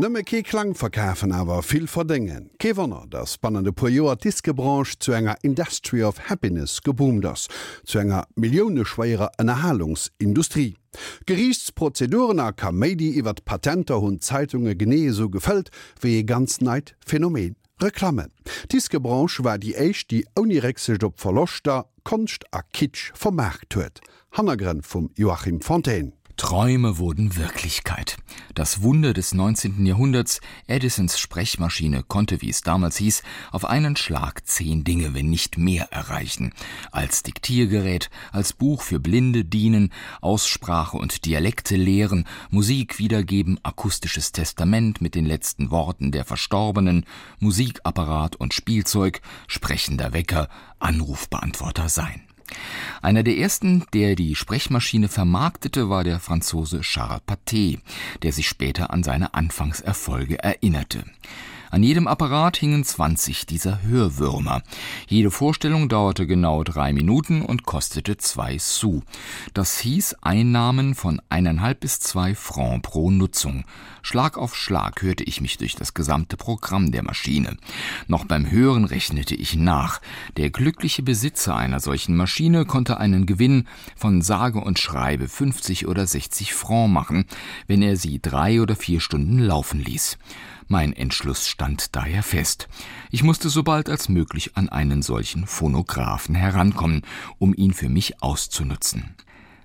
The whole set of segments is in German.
Nëmme ke Klang verkäfen awer vill verdingen. Kewannner der spannende Poioer Diskebranche zu enger Industry of Happiness geboomt ass, zu enger Millioneschwéier Erhalungsindustrie. Gerichtsprozedurener kam Medi iwwer Patenter hunn Zeitunge genee so gefëllt, wie e ganz neid Phänomen. Reklamme. Diskebranche war die Eich die onirexel op verlochter Konst a Kitsch vermerkt huet. Hannagrenn vum Joachim Fontaine. Träume wurden Wirklichkeit. Das Wunder des 19. Jahrhunderts, Edisons Sprechmaschine konnte, wie es damals hieß, auf einen Schlag zehn Dinge, wenn nicht mehr erreichen. Als Diktiergerät, als Buch für Blinde dienen, Aussprache und Dialekte lehren, Musik wiedergeben, akustisches Testament mit den letzten Worten der Verstorbenen, Musikapparat und Spielzeug, sprechender Wecker, Anrufbeantworter sein. Einer der ersten, der die Sprechmaschine vermarktete, war der Franzose Charles Paté, der sich später an seine Anfangserfolge erinnerte. An jedem Apparat hingen 20 dieser Hörwürmer. Jede Vorstellung dauerte genau drei Minuten und kostete zwei Sous. Das hieß Einnahmen von eineinhalb bis zwei Franc pro Nutzung. Schlag auf Schlag hörte ich mich durch das gesamte Programm der Maschine. Noch beim Hören rechnete ich nach. Der glückliche Besitzer einer solchen Maschine konnte einen Gewinn von sage und schreibe 50 oder 60 Franc machen, wenn er sie drei oder vier Stunden laufen ließ. Mein Entschluss stand daher fest. Ich musste so bald als möglich an einen solchen Phonographen herankommen, um ihn für mich auszunutzen.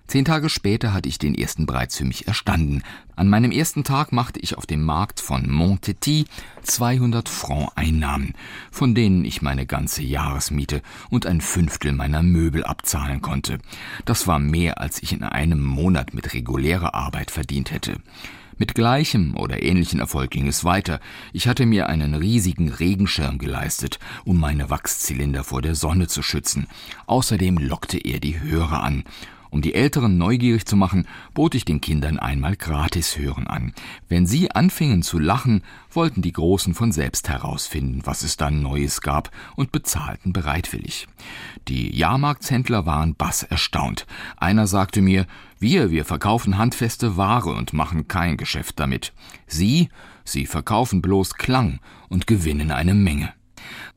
Zehn Tage später hatte ich den ersten Breiz für mich erstanden. An meinem ersten Tag machte ich auf dem Markt von Montetit 200 Franc Einnahmen, von denen ich meine ganze Jahresmiete und ein Fünftel meiner Möbel abzahlen konnte. Das war mehr, als ich in einem Monat mit regulärer Arbeit verdient hätte. Mit gleichem oder ähnlichen Erfolg ging es weiter. Ich hatte mir einen riesigen Regenschirm geleistet, um meine Wachszylinder vor der Sonne zu schützen. Außerdem lockte er die Hörer an. Um die Älteren neugierig zu machen, bot ich den Kindern einmal gratis hören an. Wenn sie anfingen zu lachen, wollten die Großen von selbst herausfinden, was es dann Neues gab und bezahlten bereitwillig. Die Jahrmarktshändler waren bass erstaunt. Einer sagte mir, wir, wir verkaufen handfeste Ware und machen kein Geschäft damit. Sie, sie verkaufen bloß Klang und gewinnen eine Menge.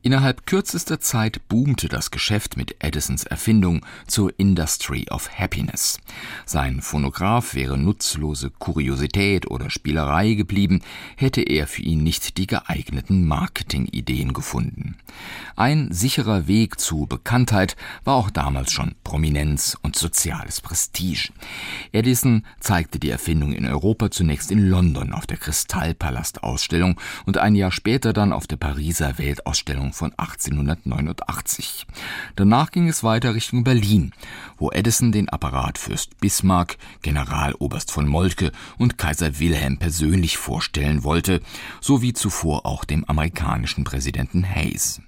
Innerhalb kürzester Zeit boomte das Geschäft mit Edisons Erfindung zur Industry of Happiness. Sein Phonograph wäre nutzlose Kuriosität oder Spielerei geblieben, hätte er für ihn nicht die geeigneten Marketingideen gefunden. Ein sicherer Weg zu Bekanntheit war auch damals schon Prominenz und soziales Prestige. Edison zeigte die Erfindung in Europa zunächst in London auf der Kristallpalast Ausstellung und ein Jahr später dann auf der Pariser Weltausstellung Verfassung von 1889. Danach ging es weiter Richtung Berlin, wo Edison den Apparat Fürst Bismarck, Generaloberst von Moltke und Kaiser Wilhelm persönlich vorstellen wollte, sowie zuvor auch dem amerikanischen Präsidenten Hayes.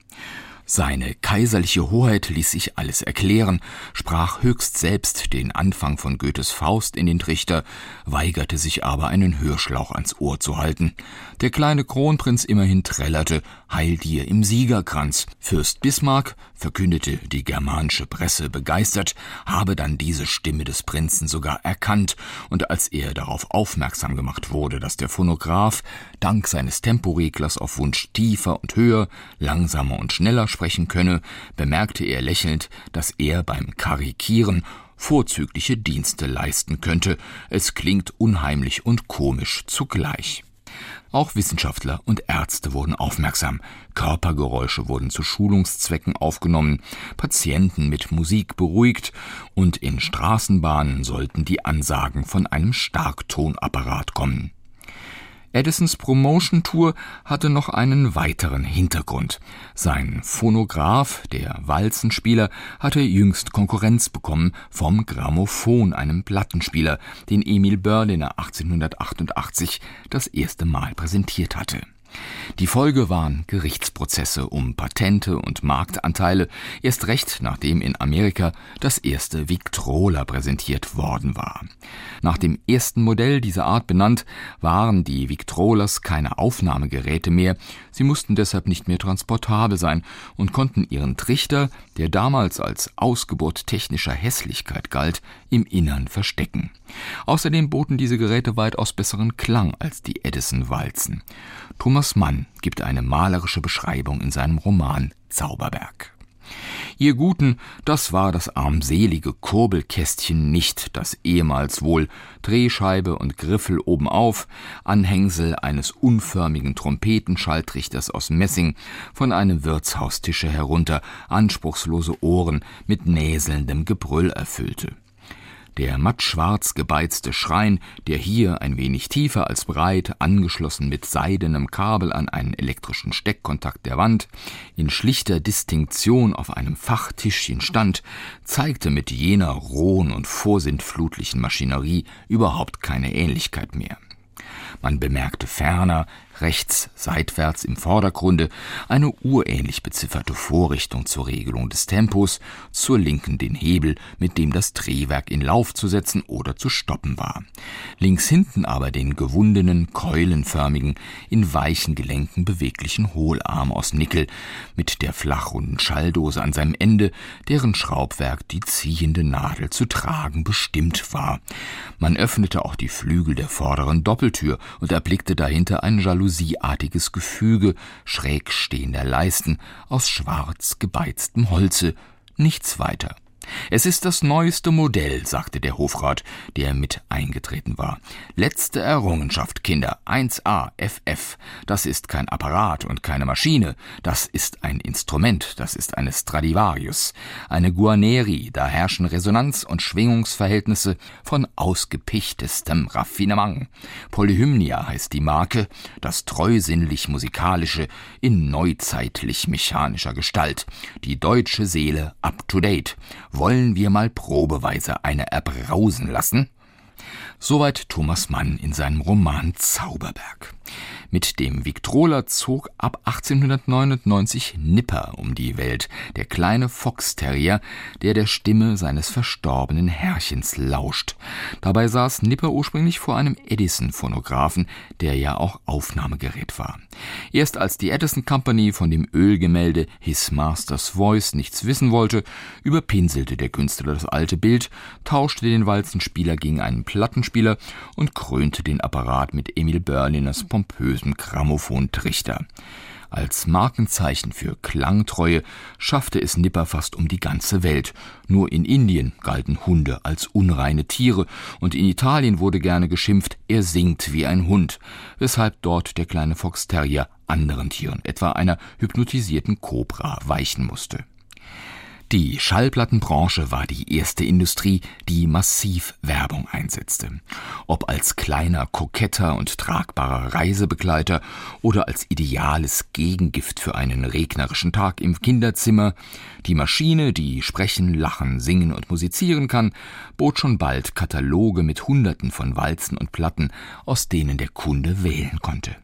Seine kaiserliche Hoheit ließ sich alles erklären, sprach höchst selbst den Anfang von Goethes Faust in den Trichter, weigerte sich aber einen Hörschlauch ans Ohr zu halten. Der kleine Kronprinz immerhin trällerte, heil dir im Siegerkranz. Fürst Bismarck, verkündete die germanische Presse begeistert, habe dann diese Stimme des Prinzen sogar erkannt, und als er darauf aufmerksam gemacht wurde, dass der Phonograph dank seines Temporeglers auf Wunsch tiefer und höher, langsamer und schneller sprechen könne, bemerkte er lächelnd, dass er beim Karikieren vorzügliche Dienste leisten könnte. Es klingt unheimlich und komisch zugleich. Auch Wissenschaftler und Ärzte wurden aufmerksam. Körpergeräusche wurden zu Schulungszwecken aufgenommen, Patienten mit Musik beruhigt und in Straßenbahnen sollten die Ansagen von einem Starktonapparat kommen. Edisons Promotion Tour hatte noch einen weiteren Hintergrund. Sein Phonograph, der Walzenspieler, hatte jüngst Konkurrenz bekommen vom Grammophon, einem Plattenspieler, den Emil Berliner 1888 das erste Mal präsentiert hatte. Die Folge waren Gerichtsprozesse um Patente und Marktanteile, erst recht nachdem in Amerika das erste Victrola präsentiert worden war. Nach dem ersten Modell dieser Art benannt, waren die Victrolas keine Aufnahmegeräte mehr, sie mussten deshalb nicht mehr transportabel sein und konnten ihren Trichter, der damals als Ausgeburt technischer Hässlichkeit galt, im Innern verstecken. Außerdem boten diese Geräte weitaus besseren Klang als die Edison-Walzen. Thomas Mann gibt eine malerische Beschreibung in seinem Roman Zauberberg. Ihr Guten, das war das armselige Kurbelkästchen nicht, das ehemals wohl Drehscheibe und Griffel obenauf, Anhängsel eines unförmigen Trompetenschalltrichters aus Messing, von einem Wirtshaustische herunter anspruchslose Ohren mit näselndem Gebrüll erfüllte. Der mattschwarz gebeizte Schrein, der hier ein wenig tiefer als breit, angeschlossen mit seidenem Kabel an einen elektrischen Steckkontakt der Wand, in schlichter Distinktion auf einem Fachtischchen stand, zeigte mit jener rohen und vorsintflutlichen Maschinerie überhaupt keine Ähnlichkeit mehr. Man bemerkte ferner, rechts seitwärts im Vordergrunde eine urähnlich bezifferte Vorrichtung zur Regelung des Tempos, zur linken den Hebel, mit dem das Drehwerk in Lauf zu setzen oder zu stoppen war. Links hinten aber den gewundenen, keulenförmigen, in weichen Gelenken beweglichen Hohlarm aus Nickel, mit der flachrunden Schalldose an seinem Ende, deren Schraubwerk die ziehende Nadel zu tragen bestimmt war. Man öffnete auch die Flügel der vorderen Doppeltür und erblickte dahinter ein Jalousie jalousieartiges Gefüge schräg stehender Leisten aus schwarz gebeiztem Holze, nichts weiter. Es ist das neueste Modell, sagte der Hofrat, der mit eingetreten war. Letzte Errungenschaft, Kinder, 1a FF. Das ist kein Apparat und keine Maschine, das ist ein Instrument, das ist eine Stradivarius, eine Guarneri, da herrschen Resonanz und Schwingungsverhältnisse von ausgepichtestem Raffinement. Polyhymnia heißt die Marke, das treusinnlich musikalische in neuzeitlich mechanischer Gestalt, die deutsche Seele up to date wollen wir mal probeweise eine erbrausen lassen? Soweit Thomas Mann in seinem Roman Zauberberg. Mit dem Victrola zog ab 1899 Nipper um die Welt, der kleine Foxterrier, der der Stimme seines verstorbenen Herrchens lauscht. Dabei saß Nipper ursprünglich vor einem Edison-Phonographen, der ja auch Aufnahmegerät war. Erst als die Edison Company von dem Ölgemälde His Master's Voice nichts wissen wollte, überpinselte der Künstler das alte Bild, tauschte den Walzenspieler gegen einen Plattenspieler und krönte den Apparat mit Emil Berliners pompösem Grammophontrichter. Als Markenzeichen für Klangtreue schaffte es Nipper fast um die ganze Welt. Nur in Indien galten Hunde als unreine Tiere und in Italien wurde gerne geschimpft, er singt wie ein Hund, weshalb dort der kleine Foxterrier anderen Tieren, etwa einer hypnotisierten Kobra, weichen musste. Die Schallplattenbranche war die erste Industrie, die massiv Werbung einsetzte. Ob als kleiner Koketter und tragbarer Reisebegleiter oder als ideales Gegengift für einen regnerischen Tag im Kinderzimmer, die Maschine, die sprechen, lachen, singen und musizieren kann, bot schon bald Kataloge mit Hunderten von Walzen und Platten, aus denen der Kunde wählen konnte.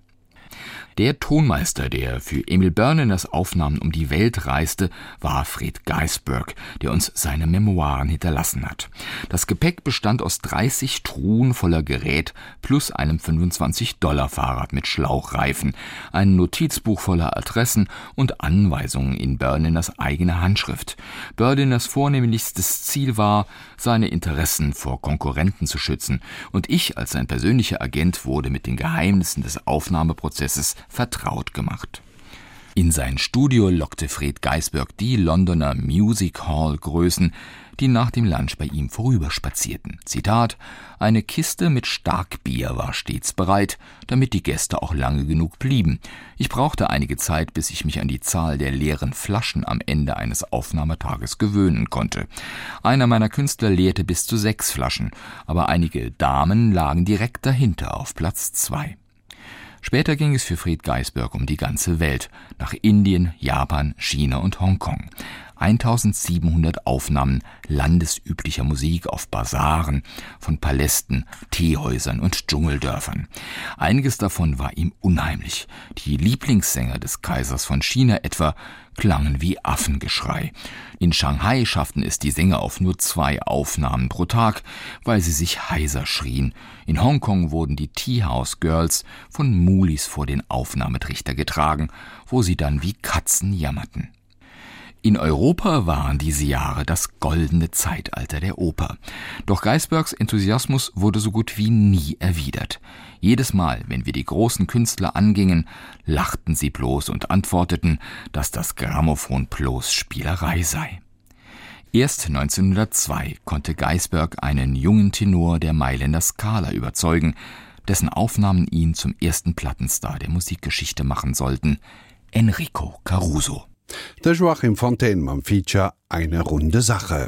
Der Tonmeister, der für Emil Burneners Aufnahmen um die Welt reiste, war Fred Geisberg, der uns seine Memoiren hinterlassen hat. Das Gepäck bestand aus 30 Truhen voller Gerät plus einem 25-Dollar-Fahrrad mit Schlauchreifen, ein Notizbuch voller Adressen und Anweisungen in Burneners eigene Handschrift. Burneners vornehmlichstes Ziel war, seine Interessen vor Konkurrenten zu schützen, und ich als sein persönlicher Agent wurde mit den Geheimnissen des Aufnahmeprozesses vertraut gemacht. In sein Studio lockte Fred Geisberg die Londoner Music Hall Größen, die nach dem Lunch bei ihm vorüberspazierten. Zitat: Eine Kiste mit Starkbier war stets bereit, damit die Gäste auch lange genug blieben. Ich brauchte einige Zeit, bis ich mich an die Zahl der leeren Flaschen am Ende eines Aufnahmetages gewöhnen konnte. Einer meiner Künstler leerte bis zu sechs Flaschen, aber einige Damen lagen direkt dahinter auf Platz zwei. Später ging es für Fred Geisberg um die ganze Welt, nach Indien, Japan, China und Hongkong. 1700 Aufnahmen landesüblicher Musik auf Basaren, von Palästen, Teehäusern und Dschungeldörfern. Einiges davon war ihm unheimlich. Die Lieblingssänger des Kaisers von China etwa klangen wie Affengeschrei. In Shanghai schafften es die Sänger auf nur zwei Aufnahmen pro Tag, weil sie sich heiser schrien. In Hongkong wurden die Teahouse Girls von Mulis vor den Aufnahmetrichter getragen, wo sie dann wie Katzen jammerten. In Europa waren diese Jahre das goldene Zeitalter der Oper. Doch Geisbergs Enthusiasmus wurde so gut wie nie erwidert. Jedes Mal, wenn wir die großen Künstler angingen, lachten sie bloß und antworteten, dass das Grammophon bloß Spielerei sei. Erst 1902 konnte Geisberg einen jungen Tenor der Mailänder Skala überzeugen, dessen Aufnahmen ihn zum ersten Plattenstar der Musikgeschichte machen sollten, Enrico Caruso. Der Joachim Fontaine am Feature eine runde Sache.